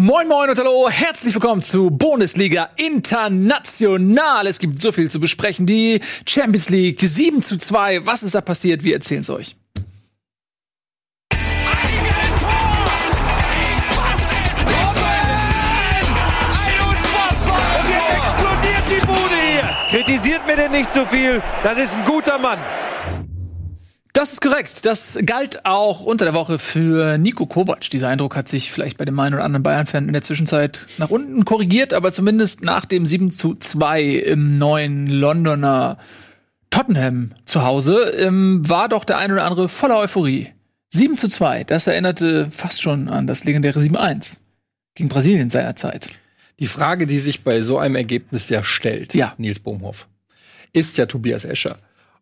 Moin Moin und hallo, herzlich willkommen zu Bundesliga International. Es gibt so viel zu besprechen. Die Champions League 7 zu 2. Was ist da passiert? Wir erzählen es euch. Kritisiert mir denn nicht zu viel. Das ist ein guter Mann. Das ist korrekt. Das galt auch unter der Woche für Nico Kovac. Dieser Eindruck hat sich vielleicht bei dem einen oder anderen Bayern-Fan in der Zwischenzeit nach unten korrigiert, aber zumindest nach dem 7 zu 2 im neuen Londoner Tottenham zu Hause ähm, war doch der ein oder andere voller Euphorie. 7 zu 2, das erinnerte fast schon an das legendäre 7-1 gegen Brasilien seinerzeit. Die Frage, die sich bei so einem Ergebnis ja stellt, Ja. Nils Bohmhoff, ist ja Tobias Escher.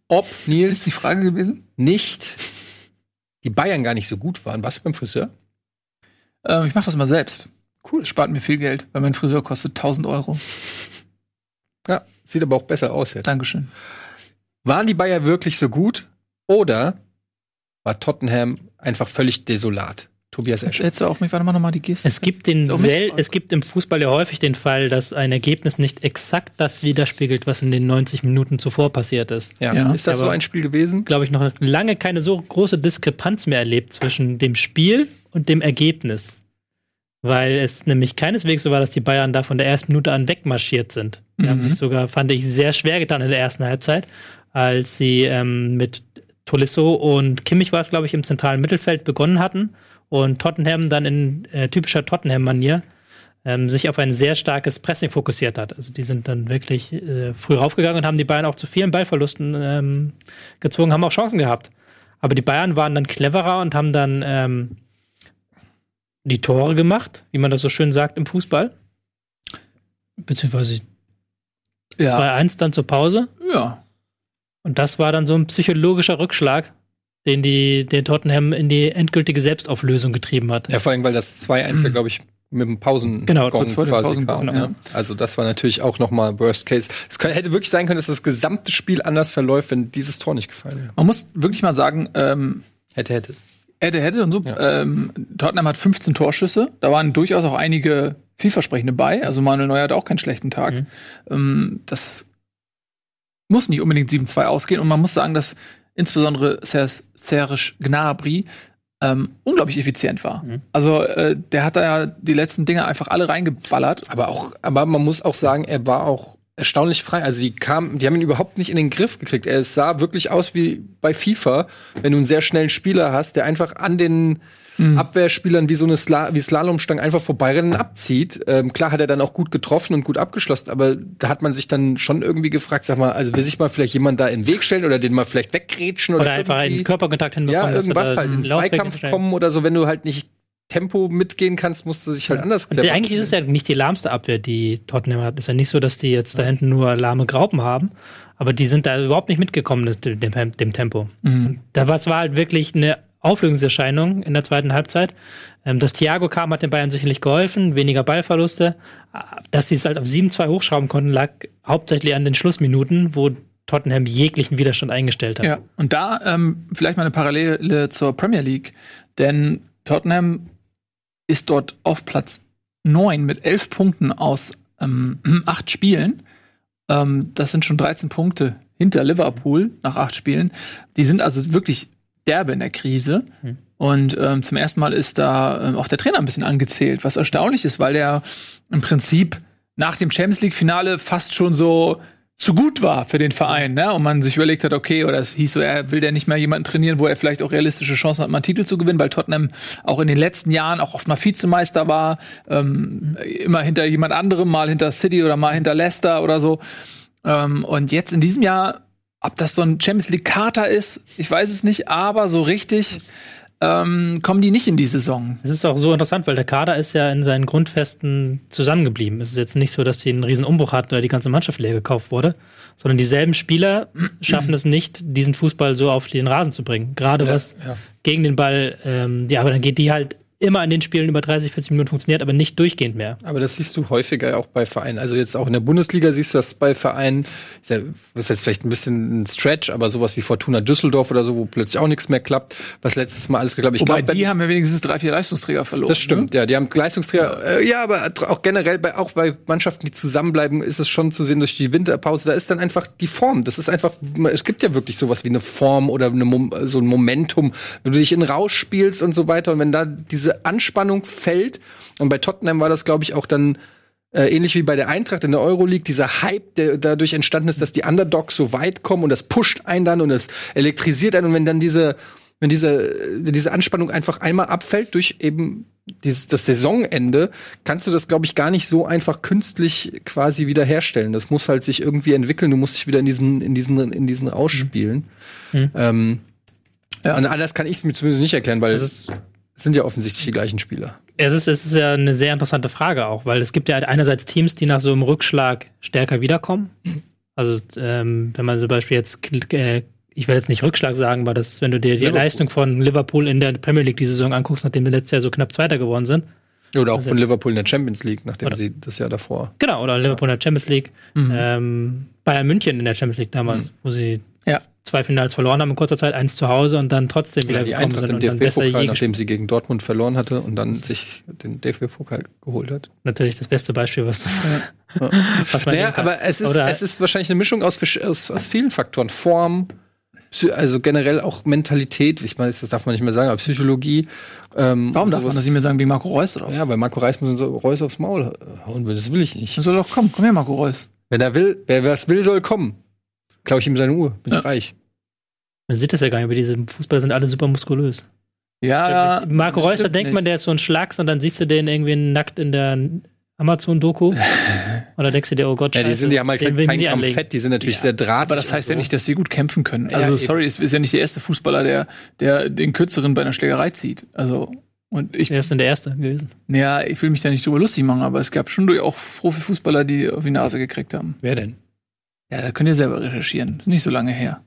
Ob Ist Nils die Frage gewesen? nicht die Bayern gar nicht so gut waren. Was beim Friseur? Ähm, ich mache das mal selbst. Cool. Spart mir viel Geld, weil mein Friseur kostet 1000 Euro. Ja, sieht aber auch besser aus jetzt. Dankeschön. Waren die Bayern wirklich so gut? Oder war Tottenham einfach völlig desolat? Tobias. Hättest du auch mich, warte mal nochmal die Geste. Es gibt, den sel es gibt im Fußball ja häufig den Fall, dass ein Ergebnis nicht exakt das widerspiegelt, was in den 90 Minuten zuvor passiert ist. Ja. Ja. Ist das so Aber- ein Spiel gewesen? Glaube ich, noch lange keine so große Diskrepanz mehr erlebt zwischen dem Spiel und dem Ergebnis. Weil es nämlich keineswegs so war, dass die Bayern da von der ersten Minute an wegmarschiert sind. Die haben Mhm. sich sogar, fand ich, sehr schwer getan in der ersten Halbzeit, als sie ähm, mit Tolisso und Kimmich war es, glaube ich, im zentralen Mittelfeld begonnen hatten und Tottenham dann in äh, typischer Tottenham-Manier ähm, sich auf ein sehr starkes Pressing fokussiert hat. Also die sind dann wirklich äh, früh raufgegangen und haben die Bayern auch zu vielen Ballverlusten ähm, gezwungen, haben auch Chancen gehabt. Aber die Bayern waren dann cleverer und haben dann ähm, die Tore gemacht, wie man das so schön sagt im Fußball. Beziehungsweise ja. 2-1 dann zur Pause. ja. Und das war dann so ein psychologischer Rückschlag, den die den Tottenham in die endgültige Selbstauflösung getrieben hat. Ja, vor allem, weil das 2-1 ja, glaube ich, mit dem Pausen Genau, kurz vor quasi Pausengong, kam. ja. Ja. Also das war natürlich auch noch mal Worst Case. Es könnte, hätte wirklich sein können, dass das gesamte Spiel anders verläuft, wenn dieses Tor nicht gefallen wäre. Man muss wirklich mal sagen, ähm, Hätte, hätte. hätte, hätte und so. Ja. Ähm, Tottenham hat 15 Torschüsse. Da waren durchaus auch einige vielversprechende bei. Also Manuel Neuer hat auch keinen schlechten Tag. Mhm. Ähm, das muss nicht unbedingt 7-2 ausgehen. Und man muss sagen, dass insbesondere Ser- Serge Gnabry ähm, unglaublich effizient war. Mhm. Also äh, der hat da ja die letzten Dinge einfach alle reingeballert. Aber auch, aber man muss auch sagen, er war auch erstaunlich frei. Also die kamen, die haben ihn überhaupt nicht in den Griff gekriegt. Er sah wirklich aus wie bei FIFA, wenn du einen sehr schnellen Spieler hast, der einfach an den Abwehrspielern wie so eine Sla wie Slalomstange einfach vorbeirennen und abzieht. Ähm, klar hat er dann auch gut getroffen und gut abgeschlossen, aber da hat man sich dann schon irgendwie gefragt, sag mal, also will sich mal vielleicht jemand da in den Weg stellen oder den mal vielleicht weggrätschen oder, Oder einfach einen Körperkontakt hinbekommen. ja, irgendwas halt, in Zweikampf kommen oder so, wenn du halt nicht Tempo mitgehen kannst, musst du dich halt anders Und clever eigentlich ist es ja nicht die lahmste Abwehr, die Tottenham hat. Es ist ja nicht so, dass die jetzt da hinten nur lahme Graupen haben, aber die sind da überhaupt nicht mitgekommen, dem, dem Tempo. Und da war es war halt wirklich eine Auflösungserscheinung in der zweiten Halbzeit. Ähm, dass Thiago kam, hat den Bayern sicherlich geholfen, weniger Ballverluste. Dass sie es halt auf 7-2 hochschrauben konnten, lag hauptsächlich an den Schlussminuten, wo Tottenham jeglichen Widerstand eingestellt hat. Ja, und da ähm, vielleicht mal eine Parallele zur Premier League, denn Tottenham ist dort auf Platz 9 mit 11 Punkten aus ähm, 8 Spielen. Ähm, das sind schon 13 Punkte hinter Liverpool nach 8 Spielen. Die sind also wirklich derbe in der Krise. Hm. Und ähm, zum ersten Mal ist da ähm, auch der Trainer ein bisschen angezählt, was erstaunlich ist, weil der im Prinzip nach dem Champions League-Finale fast schon so zu gut war für den Verein, ne? Und man sich überlegt hat, okay, oder es hieß so, er will der nicht mehr jemanden trainieren, wo er vielleicht auch realistische Chancen hat, mal einen Titel zu gewinnen, weil Tottenham auch in den letzten Jahren auch oft mal Vizemeister war, ähm, immer hinter jemand anderem, mal hinter City oder mal hinter Leicester oder so. Ähm, und jetzt in diesem Jahr, ob das so ein Champions League Kater ist, ich weiß es nicht, aber so richtig ähm, kommen die nicht in die Saison. Es ist auch so interessant, weil der Kader ist ja in seinen Grundfesten zusammengeblieben. Es ist jetzt nicht so, dass die einen riesen Umbruch hatten oder die ganze Mannschaft leer gekauft wurde, sondern dieselben Spieler schaffen es nicht, diesen Fußball so auf den Rasen zu bringen. Gerade was ja. gegen den Ball, ähm, ja, aber dann geht die halt immer in den Spielen über 30, 40 Minuten funktioniert, aber nicht durchgehend mehr. Aber das siehst du häufiger auch bei Vereinen. Also jetzt auch in der Bundesliga siehst du das bei Vereinen, das ist jetzt vielleicht ein bisschen ein Stretch, aber sowas wie Fortuna Düsseldorf oder so, wo plötzlich auch nichts mehr klappt, was letztes Mal alles geklappt. Ich Wobei, glaub, die haben ja wenigstens drei, vier Leistungsträger verloren. das stimmt, Ne? ja, die haben Leistungsträger. Äh, ja, aber auch generell bei auch bei Mannschaften, die zusammenbleiben, ist es schon zu sehen durch die Winterpause. Da ist dann einfach die Form. Das ist einfach. Es gibt ja wirklich sowas wie eine Form oder eine, so ein Momentum, wenn du dich in Rausch spielst und so weiter. Und wenn da diese Anspannung fällt und bei Tottenham war das, glaube ich, auch dann äh, ähnlich wie bei der Eintracht in der Euroleague, dieser Hype, der dadurch entstanden ist, dass die Underdogs so weit kommen und das pusht einen dann und das elektrisiert einen und wenn dann diese, wenn diese, wenn diese Anspannung einfach einmal abfällt durch eben dieses, das Saisonende, kannst du das, glaube ich, gar nicht so einfach künstlich quasi wiederherstellen. Das muss halt sich irgendwie entwickeln. Du musst dich wieder in diesen, in diesen, in diesen Rausch spielen. Ähm, Ja. Und anders kann ich es mir zumindest nicht erklären, weil Das es ist, sind ja offensichtlich die gleichen Spieler. es, ist, es ist ja eine sehr interessante Frage auch, weil es gibt ja einerseits Teams, die nach so einem Rückschlag stärker wiederkommen. Also ähm, wenn man zum Beispiel jetzt, äh, ich will jetzt nicht Rückschlag sagen, weil das, wenn du dir die Liverpool. Leistung von Liverpool in der Premier League die Saison anguckst, nachdem wir letztes Jahr so knapp Zweiter geworden sind, Oder auch von Liverpool in der Champions League, nachdem Oder- sie das Jahr davor. Genau, oder Liverpool in der Champions League. Ähm, Bayern München in der Champions League damals, wo sie. Zwei Finals verloren haben in kurzer Zeit, eins zu Hause und dann trotzdem wieder Ja, die gekommen Eintracht sind im und dann besser je nachdem sie gegen Dortmund verloren hatte und dann sich den DFB-Pokal geholt hat. Natürlich das beste Beispiel, was, was man Naja, aber es ist, Oder- es ist wahrscheinlich eine Mischung aus, aus, aus vielen Faktoren. Form, also generell auch Mentalität, ich meine, das darf man nicht mehr sagen, aber Psychologie. Ähm, Warum darf man das nicht mehr sagen wegen Marco Reus oder? Ja, bei Marco Reis muss so Reus aufs Maul hauen, das will ich nicht. Dann soll doch kommen, komm her, Marco Reus. Wenn er will, wer was will, soll kommen. Klaue ich ihm seine Uhr, bin Ja. ich reich. Man sieht das ja gar nicht, aber diese Fußballer sind alle super muskulös. Ja, Marco das Reus, da denkt man, nicht. der ist so ein Schlags und dann siehst du den irgendwie nackt in der Amazon-Doku. Oder denkst du dir, oh Gott, Ja, die, Scheiße, sind, die haben halt den kein, kein Gramm. Fett, die sind natürlich Ja, sehr drahtig. Aber das heißt ja und so. nicht, dass sie gut kämpfen können. Ja, Also, eben. sorry, es ist ja nicht der erste Fußballer, der, der den Kürzeren bei einer Schlägerei zieht. Also, und ich, Wer ist denn der Erste gewesen? ja, ich will mich da nicht drüber lustig machen, aber es gab schon durch auch Profifußballer, die auf die Nase gekriegt haben. Wer denn? Ja, da könnt ihr selber recherchieren. Ist nicht so lange her.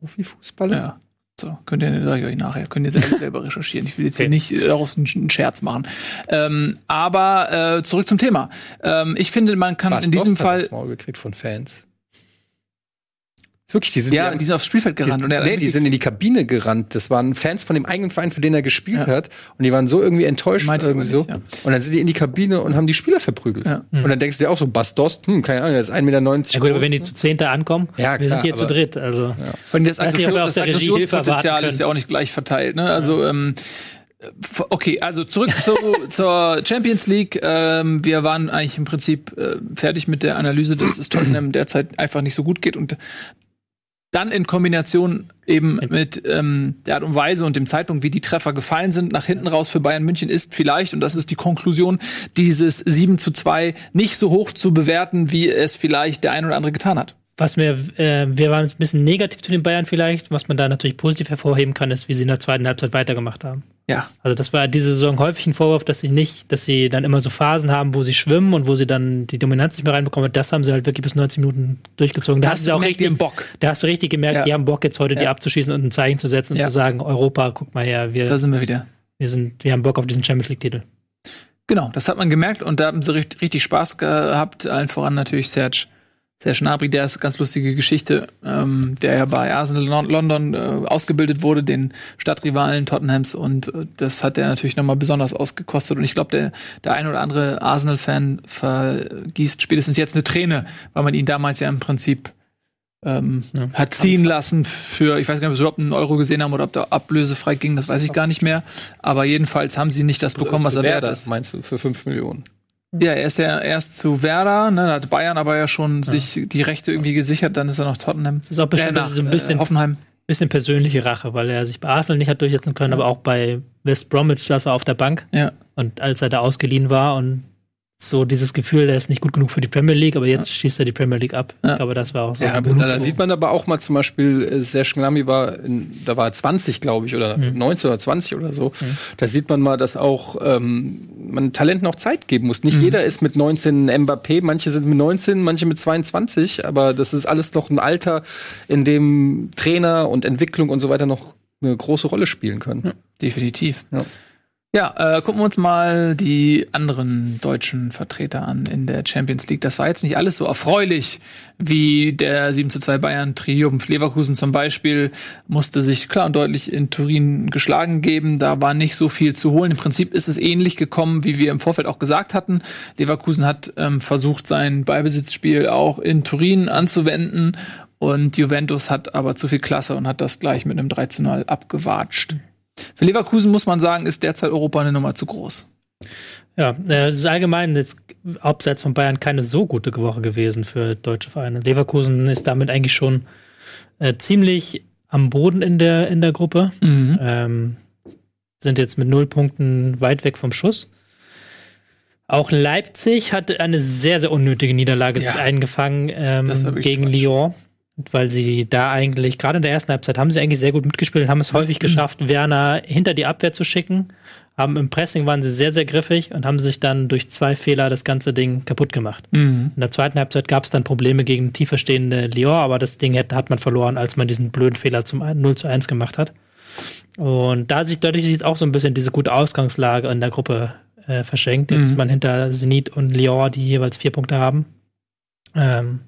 Profifußballer? Ja. So, könnt ihr, sag ich euch nachher, könnt ihr selber, selber recherchieren. Ich will jetzt hier Okay. nicht äh, daraus einen, Scherz machen. Ähm, aber äh, zurück zum Thema. Ähm, ich finde, man kann Bas in diesem Fall. Maul gekriegt von Fans. Ist Wirklich, die sind Ja, die sind aufs Spielfeld gerannt. und er hat nee, die sind in die Kabine gerannt. Das waren Fans von dem eigenen Verein, für den er gespielt Ja. hat. Und die waren so irgendwie enttäuscht Meinte ich irgendwie so. nicht, ja. Und dann sind die in die Kabine und haben die Spieler verprügelt. Ja. Und dann denkst du dir auch so, Bas Dost, hm, keine Ahnung, der ist 1,90 Meter Ja gut, aber wenn die zu Zehnte ankommen, Ja, wir klar, sind hier zu aber- dritt. Also Und das, wir Aggression, das Aggressionspotenzial ist ja auch nicht gleich verteilt. Ne? Also, ähm, f- okay, also zurück zu, zur Champions League. Ähm, wir waren eigentlich im Prinzip äh, fertig mit der Analyse, dass es Tottenham derzeit einfach nicht so gut geht und dann in Kombination eben mit ähm, der Art und Weise und dem Zeitpunkt, wie die Treffer gefallen sind, nach hinten raus für Bayern München ist vielleicht, und das ist die Konklusion, dieses 7 zu 2 nicht so hoch zu bewerten, wie es vielleicht der ein oder andere getan hat. Was mir, äh, wir waren jetzt ein bisschen negativ zu den Bayern vielleicht. Was man da natürlich positiv hervorheben kann, ist, wie sie in der zweiten Halbzeit weitergemacht haben. Ja, Also das war diese Saison häufig ein Vorwurf, dass sie nicht, dass sie dann immer so Phasen haben, wo sie schwimmen und wo sie dann die Dominanz nicht mehr reinbekommen. Das haben sie halt wirklich bis 90 Minuten durchgezogen. Da Da hast du auch die richtig, haben Bock. da hast du richtig gemerkt, Ja. die haben Bock jetzt heute die Ja. abzuschießen und ein Zeichen zu setzen und Ja. zu sagen, Europa, guck mal her, wir, da sind wir wieder. wir sind, wir haben Bock auf diesen Champions League Titel. Genau, das hat man gemerkt und da haben sie richtig, richtig Spaß gehabt. Allen voran natürlich Serge. Serge Gnabry, der ist eine ganz lustige Geschichte, ähm, der ja bei Arsenal Lon- London äh, ausgebildet wurde, den Stadtrivalen Tottenhams und äh, das hat er natürlich nochmal besonders ausgekostet und ich glaube, der, der ein oder andere Arsenal-Fan vergießt spätestens jetzt eine Träne, weil man ihn damals ja im Prinzip ähm, hat ziehen lassen für, ich weiß gar nicht, ob sie überhaupt einen Euro gesehen haben oder ob da ablösefrei ging, das weiß ich gar nicht mehr. Aber jedenfalls haben sie nicht das bekommen, was er wert ist. meinst du, für 5 Millionen? Ja, er ist ja erst zu Werder, ne, da hat Bayern aber ja schon sich die Rechte irgendwie gesichert, dann ist er noch Tottenham. Das ist auch bestimmt Äh, nach, so ein bisschen, äh, Hoffenheim. bisschen persönliche Rache, weil er sich bei Arsenal nicht hat durchsetzen können, aber auch bei West Bromwich saß er auf der Bank. Ja. Und als er da ausgeliehen war und so dieses Gefühl, der ist nicht gut genug für die Premier League, aber jetzt schießt er die Premier League ab. Ja. Ich glaube, das war auch so. Ja, ein aber da sieht man aber auch mal zum Beispiel, äh, Serge Gnabry war, in, da war er 20, glaube ich, oder 19 oder 20 oder so. Da sieht man mal, dass auch ähm, man Talenten auch Zeit geben muss. Nicht jeder ist mit 19 Mbappé, manche sind mit 19, manche mit 22, aber das ist alles noch ein Alter, in dem Trainer und Entwicklung und so weiter noch eine große Rolle spielen können. Ja, definitiv. Ja. Ja, äh, gucken wir uns mal die anderen deutschen Vertreter an in der Champions League. Das war jetzt nicht alles so erfreulich wie der 7 zu 2 Bayern Triumph. Leverkusen zum Beispiel musste sich klar und deutlich in Turin geschlagen geben. Da war nicht so viel zu holen. Im Prinzip ist es ähnlich gekommen, wie wir im Vorfeld auch gesagt hatten. Leverkusen hat ähm, versucht, sein Beibesitzspiel auch in Turin anzuwenden. Und Juventus hat aber zu viel Klasse und hat das gleich mit einem 3 zu 0 abgewatscht. Für Leverkusen muss man sagen, ist derzeit Europa eine Nummer zu groß. Ja, äh, es ist allgemein jetzt abseits von Bayern keine so gute Woche gewesen für deutsche Vereine. Leverkusen ist damit eigentlich schon äh, ziemlich am Boden in der, in der Gruppe. Mhm. Ähm, sind jetzt mit null Punkten weit weg vom Schuss. Auch Leipzig hat eine sehr, sehr unnötige Niederlage ja. eingefangen ähm, gegen Quatsch. Lyon weil sie da eigentlich, gerade in der ersten Halbzeit, haben sie eigentlich sehr gut mitgespielt und haben es häufig geschafft, Werner hinter die Abwehr zu schicken. Haben im Pressing waren sie sehr, sehr griffig und haben sich dann durch zwei Fehler das ganze Ding kaputt gemacht. Mhm. In der zweiten Halbzeit gab es dann Probleme gegen tiefer stehende Lyon, aber das Ding hat, hat man verloren, als man diesen blöden Fehler zum 0 zu 1 gemacht hat. Und da sich dadurch sieht auch so ein bisschen diese gute Ausgangslage in der Gruppe äh, verschenkt. Jetzt mhm. ist man hinter Zenit und Lyon, die jeweils vier Punkte haben. Ähm,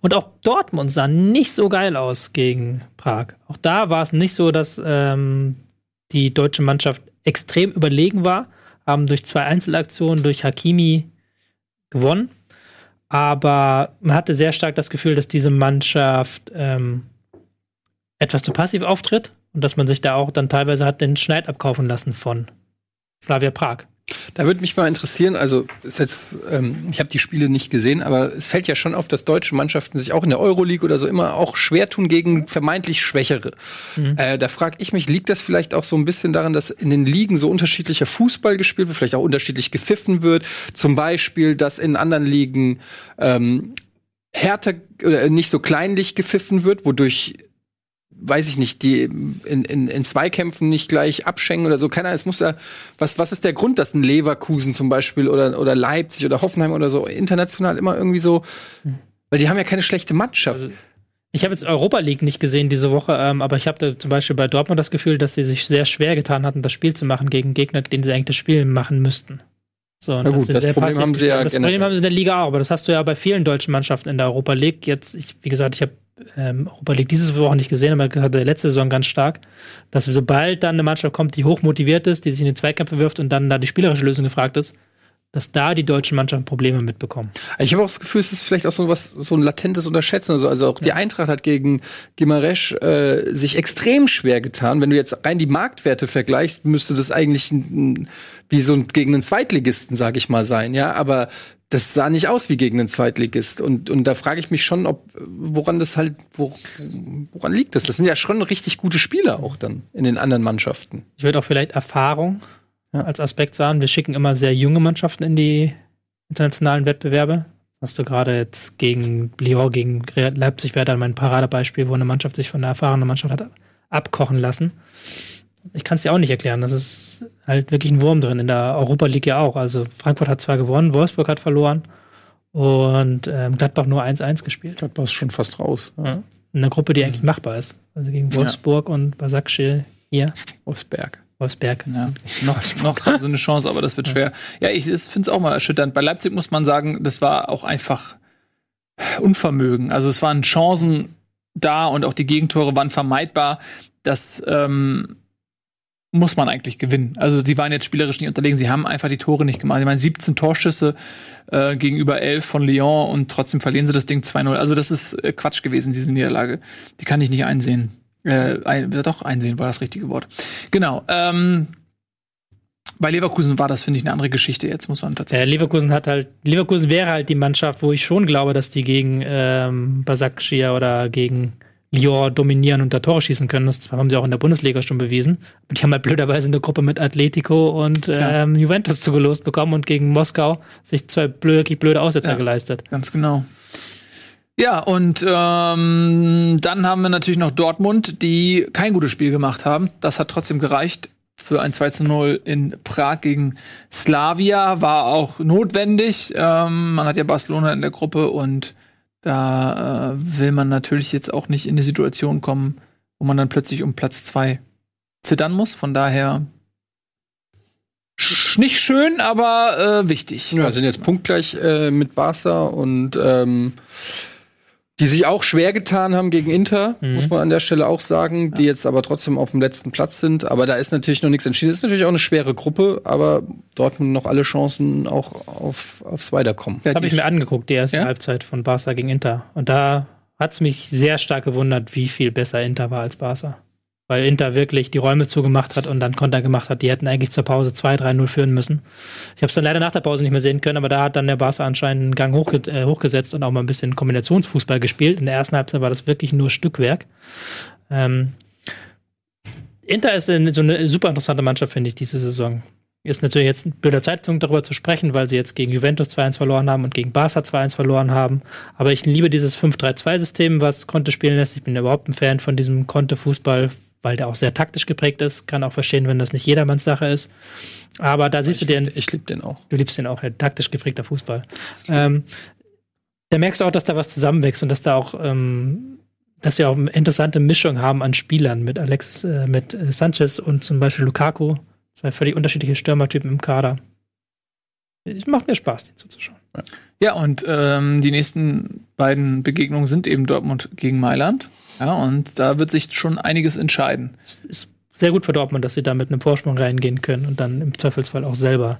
und auch Dortmund sah nicht so geil aus gegen Prag. Auch da war es nicht so, dass ähm, die deutsche Mannschaft extrem überlegen war, haben durch zwei Einzelaktionen durch Hakimi gewonnen. Aber man hatte sehr stark das Gefühl, dass diese Mannschaft ähm, etwas zu passiv auftritt und dass man sich da auch dann teilweise hat den Schneid abkaufen lassen von Slavia Prag. Da würde mich mal interessieren, also jetzt, ähm, ich habe die Spiele nicht gesehen, aber es fällt ja schon auf, dass deutsche Mannschaften sich auch in der Euroleague oder so immer auch schwer tun gegen vermeintlich Schwächere. Mhm. Äh, da frage ich mich, liegt das vielleicht auch so ein bisschen daran, dass in den Ligen so unterschiedlicher Fußball gespielt wird, vielleicht auch unterschiedlich gepfiffen wird? Zum Beispiel, dass in anderen Ligen ähm, härter oder nicht so kleinlich gepfiffen wird, wodurch weiß ich nicht, die in, in, in Zweikämpfen nicht gleich abschenken oder so. Keiner, es muss ja, was, was ist der Grund, dass ein Leverkusen zum Beispiel oder, oder Leipzig oder Hoffenheim oder so international immer irgendwie so, weil die haben ja keine schlechte Mannschaft. Also, ich habe jetzt Europa League nicht gesehen diese Woche, ähm, aber ich habe zum Beispiel bei Dortmund das Gefühl, dass sie sich sehr schwer getan hatten, das Spiel zu machen gegen Gegner, den sie eigentlich das Spiel machen müssten. So, Na gut, das Problem haben sie ja. Das Problem haben sie in der Liga auch, aber das hast du ja bei vielen deutschen Mannschaften in der Europa League. Jetzt, ich, wie gesagt, ich habe ähm, Europa League diese Woche nicht gesehen, aber hatte letzte Saison ganz stark, dass sobald dann eine Mannschaft kommt, die hoch motiviert ist, die sich in den Zweikämpfe wirft und dann da die spielerische Lösung gefragt ist, dass da die deutschen Mannschaften Probleme mitbekommen. Ich habe auch das Gefühl, es ist vielleicht auch so was, so ein latentes Unterschätzen. Also, also auch ja. die Eintracht hat gegen Gimaresch äh, sich extrem schwer getan. Wenn du jetzt rein die Marktwerte vergleichst, müsste das eigentlich ein, wie so ein, gegen einen Zweitligisten, sag ich mal, sein. Ja, aber das sah nicht aus wie gegen einen Zweitligist. Und, und da frage ich mich schon, ob, woran das halt, wo, woran liegt das? Das sind ja schon richtig gute Spieler auch dann in den anderen Mannschaften. Ich würde auch vielleicht Erfahrung ja. als Aspekt sagen. Wir schicken immer sehr junge Mannschaften in die internationalen Wettbewerbe. Hast du gerade jetzt gegen Lyon, gegen Leipzig wäre dann mein Paradebeispiel, wo eine Mannschaft sich von einer erfahrenen Mannschaft hat abkochen lassen ich kann es dir auch nicht erklären. Das ist halt wirklich ein Wurm drin. In der Europa League ja auch. Also Frankfurt hat zwar gewonnen, Wolfsburg hat verloren und ähm, Gladbach nur 1-1 gespielt. Gladbach ist schon fast raus. Ja. In einer Gruppe, die eigentlich machbar ist. Also gegen Wolfsburg ja. und Basakschil hier. Wolfsberg. Wolfsberg. Ja. noch, noch haben sie eine Chance, aber das wird schwer. Ja, ich finde es auch mal erschütternd. Bei Leipzig muss man sagen, das war auch einfach Unvermögen. Also es waren Chancen da und auch die Gegentore waren vermeidbar. Das ähm, muss man eigentlich gewinnen. Also die waren jetzt spielerisch nicht unterlegen, sie haben einfach die Tore nicht gemacht. Ich meine, 17 Torschüsse äh, gegenüber 11 von Lyon und trotzdem verlieren sie das Ding 2-0. Also das ist äh, Quatsch gewesen, diese Niederlage. Die kann ich nicht einsehen. Äh, ein, doch, einsehen war das richtige Wort. Genau. Ähm, bei Leverkusen war das, finde ich, eine andere Geschichte jetzt, muss man tatsächlich. Ja, Leverkusen hat halt, Leverkusen wäre halt die Mannschaft, wo ich schon glaube, dass die gegen ähm, Basakschia oder gegen Lyon dominieren und da Tore schießen können. Das haben sie auch in der Bundesliga schon bewiesen. Die haben halt blöderweise eine Gruppe mit Atletico und ähm, Juventus zugelost bekommen und gegen Moskau sich zwei blöde, blöde Aussetzer ja, geleistet. Ganz genau. Ja, und ähm, dann haben wir natürlich noch Dortmund, die kein gutes Spiel gemacht haben. Das hat trotzdem gereicht für ein 2 zu 0 in Prag gegen Slavia. War auch notwendig. Ähm, man hat ja Barcelona in der Gruppe und da äh, will man natürlich jetzt auch nicht in die Situation kommen, wo man dann plötzlich um Platz zwei zittern muss. Von daher sch- nicht schön, aber äh, wichtig. Ja, sind jetzt punktgleich äh, mit Barca und ähm, die sich auch schwer getan haben gegen Inter, muss man an der Stelle auch sagen, die jetzt aber trotzdem auf dem letzten Platz sind. Aber da ist natürlich noch nichts entschieden. Es ist natürlich auch eine schwere Gruppe, aber Dortmund noch alle Chancen auch auf, aufs Weiterkommen. Ja, Das habe ich mir angeguckt, die erste Ja? Halbzeit von Barca gegen Inter. Und da hat es mich sehr stark gewundert, wie viel besser Inter war als Barca. Weil Inter wirklich die Räume zugemacht hat und dann Konter gemacht hat. Die hätten eigentlich zur Pause 2-3-0 führen müssen. Ich habe es dann leider nach der Pause nicht mehr sehen können, aber da hat dann der Barca anscheinend einen Gang hochge äh, hochgesetzt und auch mal ein bisschen Kombinationsfußball gespielt. In der ersten Halbzeit war das wirklich nur Stückwerk. Ähm, Inter ist eine, so eine super interessante Mannschaft, finde ich, diese Saison. Ist natürlich jetzt ein blöder Zeitpunkt darüber zu sprechen, weil sie jetzt gegen Juventus 2-1 verloren haben und gegen Barca 2-1 verloren haben. Aber ich liebe dieses 5-3-2-System, was Conte spielen lässt. Ich bin überhaupt ein Fan von diesem Conte-Fußball, weil der auch sehr taktisch geprägt ist. Kann auch verstehen, wenn das nicht jedermanns Sache ist. Aber da siehst du den, Ich liebe den auch. du liebst den auch, ja, taktisch geprägter Fußball. Ähm, da merkst du auch, dass da was zusammenwächst und dass da auch, ähm, dass wir auch eine interessante Mischung haben an Spielern mit Alex, äh, mit äh, Sanchez und zum Beispiel Lukaku. Zwei völlig unterschiedliche Stürmertypen im Kader. Es macht mir Spaß, den zuzuschauen. Ja, und ähm, die nächsten beiden Begegnungen sind eben Dortmund gegen Mailand. Ja, und da wird sich schon einiges entscheiden. Es ist sehr gut für Dortmund, dass sie da mit einem Vorsprung reingehen können und dann im Zweifelsfall auch selber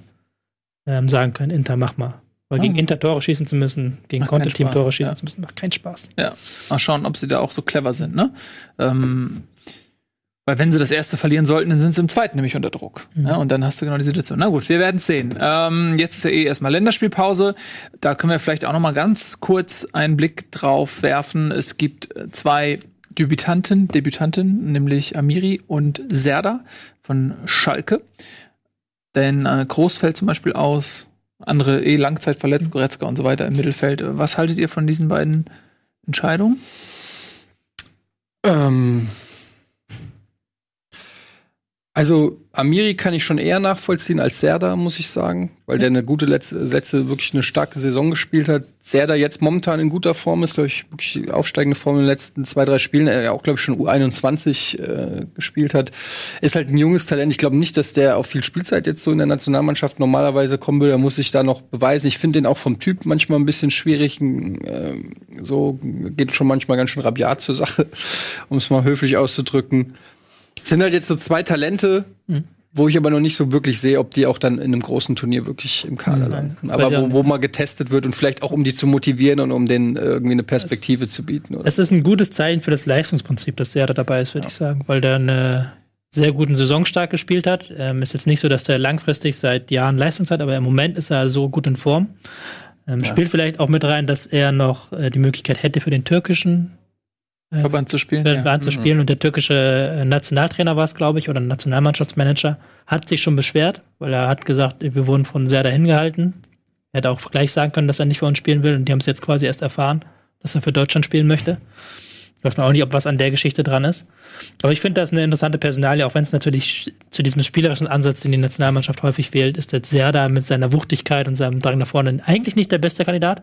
ähm, sagen können, Inter, mach mal. Weil Ah. gegen Inter Tore schießen zu müssen, gegen Spaß, Tore schießen ja. zu müssen, macht keinen Spaß. Ja, mal schauen, ob sie da auch so clever sind, ne? Ähm, weil wenn sie das erste verlieren sollten, dann sind sie im zweiten nämlich unter Druck. Mhm. Ja, und dann hast du genau die Situation. Na gut, wir werden sehen. Ähm, jetzt ist ja eh erstmal Länderspielpause. Da können wir vielleicht auch noch mal ganz kurz einen Blick drauf werfen. Es gibt zwei Debütanten, Debütanten, nämlich Amiri und Serda von Schalke. Denn äh, Groß fällt zum Beispiel aus, andere eh Langzeit verletzt, Goretzka und so weiter im Mittelfeld. Was haltet ihr von diesen beiden Entscheidungen? Ähm, also Amiri kann ich schon eher nachvollziehen als Serda, muss ich sagen, weil der eine gute letzte, letzte wirklich eine starke Saison gespielt hat. Serda jetzt momentan in guter Form ist, glaube ich, wirklich aufsteigende Form in den letzten zwei, drei Spielen. Er auch, glaube ich, schon U21 äh, gespielt hat. Ist halt ein junges Talent. Ich glaube nicht, dass der auf viel Spielzeit jetzt so in der Nationalmannschaft normalerweise kommen will. Er muss sich da noch beweisen. Ich finde den auch vom Typ manchmal ein bisschen schwierig. Äh, so geht schon manchmal ganz schön rabiat zur Sache, um es mal höflich auszudrücken. Es sind halt jetzt so zwei Talente, wo ich aber noch nicht so wirklich sehe, ob die auch dann in einem großen Turnier wirklich im Kader landen. Aber wo, wo mal getestet wird und vielleicht auch um die zu motivieren und um denen äh, irgendwie eine Perspektive zu bieten. Oder? Es ist ein gutes Zeichen für das Leistungsprinzip, dass der da dabei ist, würde ich sagen, weil der eine sehr guten Saisonstart gespielt hat. Ähm, ist jetzt nicht so, dass der langfristig seit Jahren Leistung hat, aber im Moment ist er so gut in Form. Ähm, Spielt vielleicht auch mit rein, dass er noch äh, die Möglichkeit hätte für den türkischen Verband zu spielen. Verband Ja. zu spielen und der türkische äh, Nationaltrainer war es, glaube ich, oder Nationalmannschaftsmanager, hat sich schon beschwert, weil er hat gesagt, wir wurden von sehr dahin gehalten. Er hätte auch gleich sagen können, dass er nicht für uns spielen will und die haben es jetzt quasi erst erfahren, dass er für Deutschland spielen möchte. Weiß man auch nicht, ob was an der Geschichte dran ist. Aber ich finde das eine interessante Personalie, auch wenn es natürlich zu diesem spielerischen Ansatz, den die Nationalmannschaft häufig wählt, ist der Serda mit seiner Wuchtigkeit und seinem Drang nach vorne eigentlich nicht der beste Kandidat.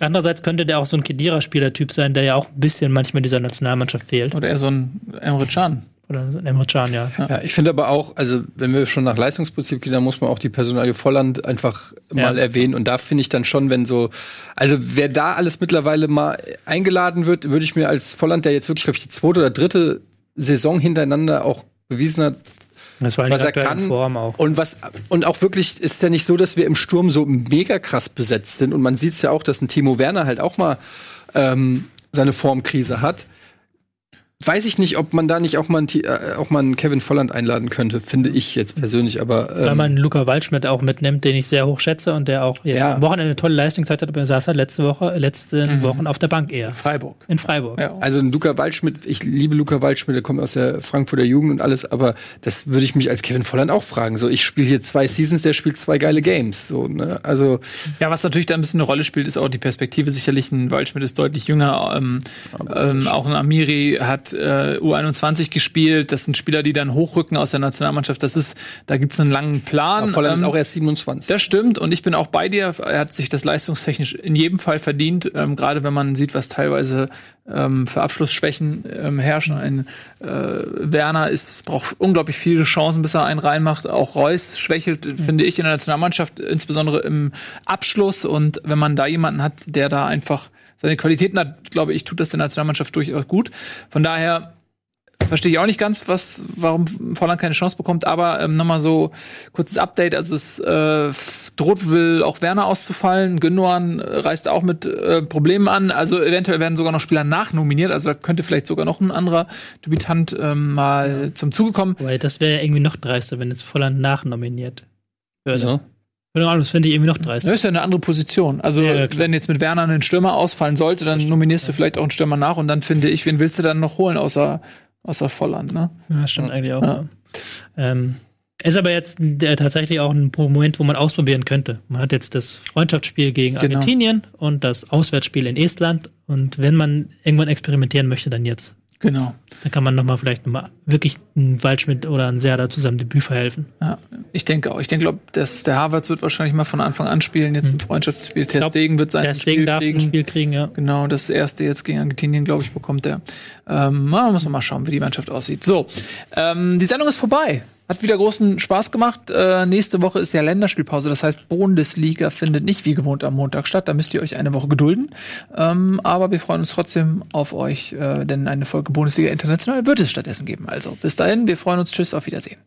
Andererseits könnte der auch so ein Kedira-Spielertyp sein, der ja auch ein bisschen manchmal dieser Nationalmannschaft fehlt. Oder eher so ein Emre Can. Oder so ein Emre Can, ja. Ja, ich finde aber auch, also wenn wir schon nach Leistungsprinzip gehen, dann muss man auch die Personalie Volland einfach Ja. mal erwähnen. Und da finde ich dann schon, wenn so, also wer da alles mittlerweile mal eingeladen wird, würde ich mir als Volland, der jetzt wirklich, glaube ich, die zweite oder dritte Saison hintereinander auch bewiesen hat, Das war in was er kann. Form auch. Und was und auch wirklich ist ja nicht so, dass wir im Sturm so mega krass besetzt sind. Und man sieht es ja auch, dass ein Timo Werner halt auch mal ähm, seine Formkrise hat. Weiß ich nicht, ob man da nicht auch mal einen, äh, auch mal einen Kevin Volland einladen könnte, finde ich jetzt persönlich. Aber Weil ähm, man Luca Waldschmidt auch mitnimmt, den ich sehr hoch schätze und der auch jetzt Ja. am Wochenende eine tolle Leistung gezeigt hat, aber er saß halt letzte Woche, letzten Wochen auf der Bank eher. Freiburg. In Freiburg. Ja. also ein Luca Waldschmidt, ich liebe Luca Waldschmidt, der kommt aus der Frankfurter Jugend und alles, aber das würde ich mich als Kevin Volland auch fragen. So, ich spiele hier zwei Seasons, der spielt zwei geile Games. So, ne? Also Ja, was natürlich da ein bisschen eine Rolle spielt, ist auch die Perspektive. Sicherlich ein Waldschmidt ist deutlich jünger. Ähm, ähm, auch ein Amiri hat äh, U21 gespielt. Das sind Spieler, die dann hochrücken aus der Nationalmannschaft. Das ist, da gibt's einen langen Plan. Volland ist Ähm, auch erst 27. Das stimmt und ich bin auch bei dir. Er hat sich das leistungstechnisch in jedem Fall verdient, ähm, gerade wenn man sieht, was teilweise ähm, für Abschlussschwächen ähm, herrschen. Ein äh, Werner ist, braucht unglaublich viele Chancen, bis er einen reinmacht. Auch Reus schwächelt, mhm. finde ich, in der Nationalmannschaft, insbesondere im Abschluss. Und wenn man da jemanden hat, der da einfach seine Qualitäten hat, glaube ich, tut das der Nationalmannschaft durchaus gut. Von daher verstehe ich auch nicht ganz, was, warum Volland keine Chance bekommt, aber ähm, nochmal so kurzes Update. Also es äh, droht will auch Werner auszufallen. Gündogan reist auch mit äh, Problemen an. Also eventuell werden sogar noch Spieler nachnominiert. Also da könnte vielleicht sogar noch ein anderer Debütant ähm, mal ja. zum Zuge kommen. Weil das wäre ja irgendwie noch dreister, wenn jetzt Volland nachnominiert würde. Ja. Keine Ahnung, das finde ich irgendwie noch dreister. Das ist ja eine andere Position. Also, ja, wenn jetzt mit Werner ein Stürmer ausfallen sollte, dann nominierst du vielleicht auch einen Stürmer nach und dann finde ich, wen willst du dann noch holen, außer außer Volland, ne? Ja, stimmt eigentlich auch. Ja. Ähm, ist aber jetzt der, tatsächlich auch ein Moment, wo man ausprobieren könnte. Man hat jetzt das Freundschaftsspiel gegen genau. Argentinien und das Auswärtsspiel in Estland. Und wenn man irgendwann experimentieren möchte, dann jetzt. Genau. Da kann man nochmal vielleicht nochmal wirklich einen Waldschmidt oder einen Serda zusammen Debüt verhelfen. Ja, ich denke auch. Ich denke, glaub, dass der Harvard wird wahrscheinlich mal von Anfang an spielen. Jetzt ein Freundschaftsspiel. Ter Stegen wird sein Ter Stegen Spiel darf kriegen. ein Spiel kriegen, ja. Genau, das erste jetzt gegen Argentinien, glaube ich, bekommt er. Ähm, man muss mal schauen, wie die Mannschaft aussieht. So, ähm, die Sendung ist vorbei. Hat wieder großen Spaß gemacht. Äh, nächste Woche ist ja Länderspielpause. Das heißt, Bundesliga findet nicht wie gewohnt am Montag statt. Da müsst ihr euch eine Woche gedulden. Ähm, aber wir freuen uns trotzdem auf euch, äh, denn eine Folge Bundesliga International wird es stattdessen geben. Also bis dahin, wir freuen uns. Tschüss, auf Wiedersehen.